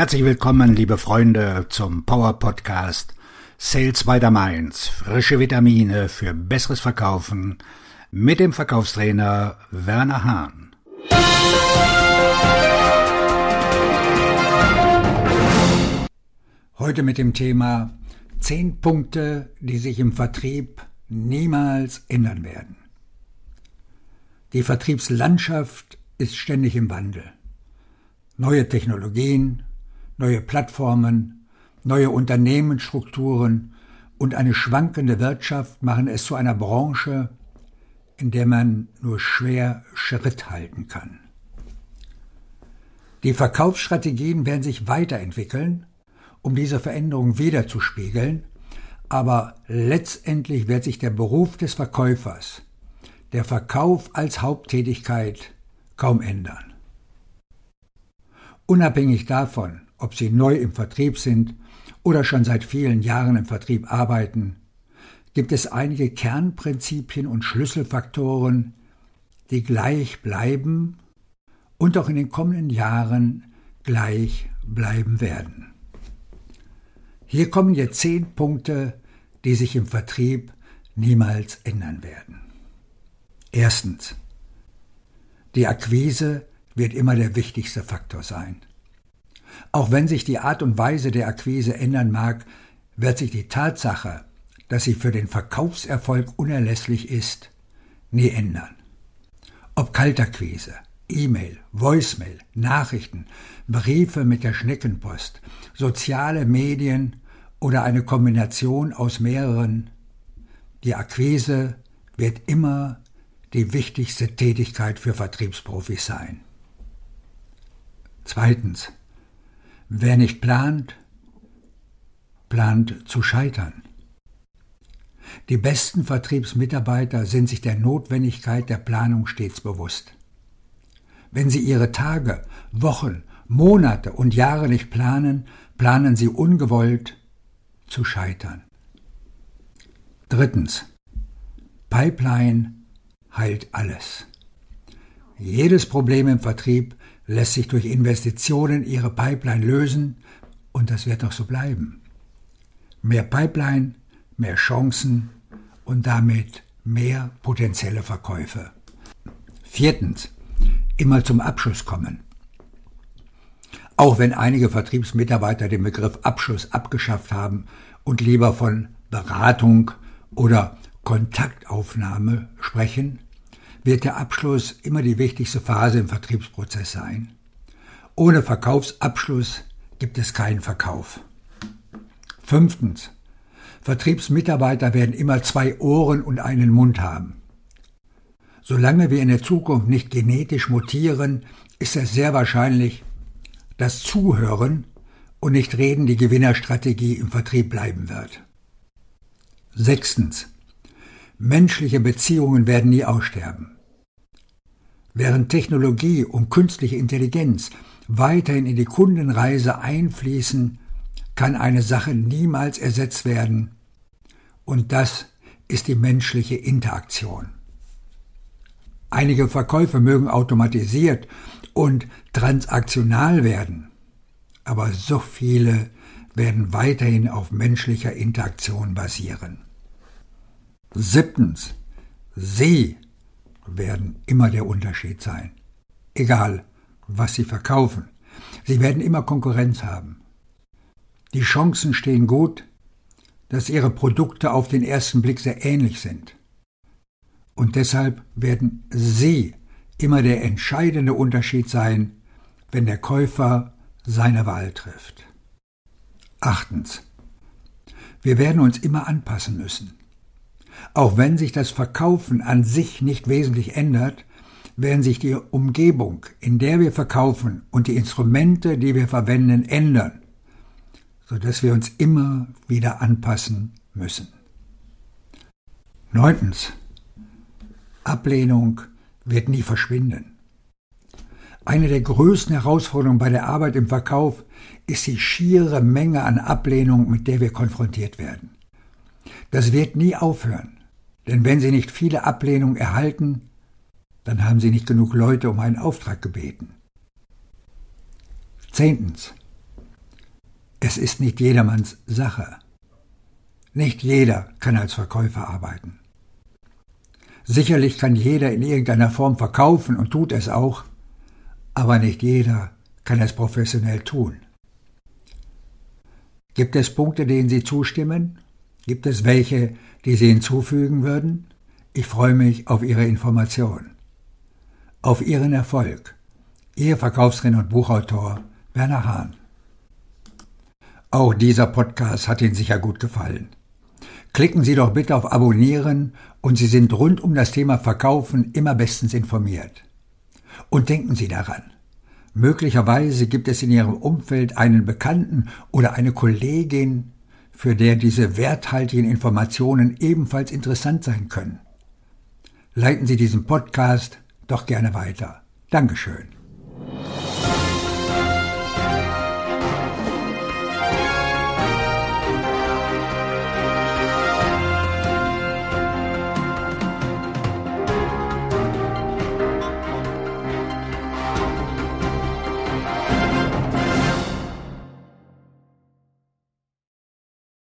Herzlich willkommen, liebe Freunde, zum Power Podcast Sales by the Mainz. Frische Vitamine für besseres Verkaufen mit dem Verkaufstrainer Werner Hahn. Heute mit dem Thema 10 Punkte, die sich im Vertrieb niemals ändern werden. Die Vertriebslandschaft ist ständig im Wandel. Neue Technologien, neue Plattformen, neue Unternehmensstrukturen und eine schwankende Wirtschaft machen es zu einer Branche, in der man nur schwer Schritt halten kann. Die Verkaufsstrategien werden sich weiterentwickeln, um diese Veränderung wiederzuspiegeln, aber letztendlich wird sich der Beruf des Verkäufers, der Verkauf als Haupttätigkeit, kaum ändern. Unabhängig davon, ob sie neu im Vertrieb sind oder schon seit vielen Jahren im Vertrieb arbeiten, gibt es einige Kernprinzipien und Schlüsselfaktoren, die gleich bleiben und auch in den kommenden Jahren gleich bleiben werden. Hier kommen jetzt zehn Punkte, die sich im Vertrieb niemals ändern werden. Erstens. Die Akquise wird immer der wichtigste Faktor sein. Auch wenn sich die Art und Weise der Akquise ändern mag, wird sich die Tatsache, dass sie für den Verkaufserfolg unerlässlich ist, nie ändern. Ob Kaltakquise, E-Mail, Voicemail, Nachrichten, Briefe mit der Schneckenpost, soziale Medien oder eine Kombination aus mehreren, die Akquise wird immer die wichtigste Tätigkeit für Vertriebsprofis sein. Zweitens. Wer nicht plant, plant zu scheitern. Die besten Vertriebsmitarbeiter sind sich der Notwendigkeit der Planung stets bewusst. Wenn sie ihre Tage, Wochen, Monate und Jahre nicht planen, planen sie ungewollt zu scheitern. Drittens. Pipeline heilt alles. Jedes Problem im Vertrieb lässt sich durch Investitionen ihre Pipeline lösen und das wird auch so bleiben. Mehr Pipeline, mehr Chancen und damit mehr potenzielle Verkäufe. Viertens, immer zum Abschluss kommen. Auch wenn einige Vertriebsmitarbeiter den Begriff Abschluss abgeschafft haben und lieber von Beratung oder Kontaktaufnahme sprechen, wird der Abschluss immer die wichtigste Phase im Vertriebsprozess sein. Ohne Verkaufsabschluss gibt es keinen Verkauf. Fünftens. Vertriebsmitarbeiter werden immer zwei Ohren und einen Mund haben. Solange wir in der Zukunft nicht genetisch mutieren, ist es sehr wahrscheinlich, dass Zuhören und nicht Reden die Gewinnerstrategie im Vertrieb bleiben wird. Sechstens. Menschliche Beziehungen werden nie aussterben. Während Technologie und künstliche Intelligenz weiterhin in die Kundenreise einfließen, kann eine Sache niemals ersetzt werden, und das ist die menschliche Interaktion. Einige Verkäufe mögen automatisiert und transaktional werden, aber so viele werden weiterhin auf menschlicher Interaktion basieren. Siebtens. Sie werden immer der Unterschied sein. Egal, was Sie verkaufen. Sie werden immer Konkurrenz haben. Die Chancen stehen gut, dass Ihre Produkte auf den ersten Blick sehr ähnlich sind. Und deshalb werden Sie immer der entscheidende Unterschied sein, wenn der Käufer seine Wahl trifft. Achtens. Wir werden uns immer anpassen müssen. Auch wenn sich das Verkaufen an sich nicht wesentlich ändert, werden sich die Umgebung, in der wir verkaufen und die Instrumente, die wir verwenden, ändern, sodass wir uns immer wieder anpassen müssen. Neuntens. Ablehnung wird nie verschwinden. Eine der größten Herausforderungen bei der Arbeit im Verkauf ist die schiere Menge an Ablehnung, mit der wir konfrontiert werden. Das wird nie aufhören, denn wenn Sie nicht viele Ablehnungen erhalten, dann haben Sie nicht genug Leute um einen Auftrag gebeten. Zehntens. Es ist nicht jedermanns Sache. Nicht jeder kann als Verkäufer arbeiten. Sicherlich kann jeder in irgendeiner Form verkaufen und tut es auch, aber nicht jeder kann es professionell tun. Gibt es Punkte, denen Sie zustimmen? Gibt es welche, die Sie hinzufügen würden? Ich freue mich auf Ihre Information. Auf Ihren Erfolg. Ihr Verkaufsrenner und Buchautor Werner Hahn. Auch dieser Podcast hat Ihnen sicher gut gefallen. Klicken Sie doch bitte auf Abonnieren und Sie sind rund um das Thema Verkaufen immer bestens informiert. Und denken Sie daran, möglicherweise gibt es in Ihrem Umfeld einen Bekannten oder eine Kollegin, für der diese werthaltigen Informationen ebenfalls interessant sein können. Leiten Sie diesen Podcast doch gerne weiter. Dankeschön.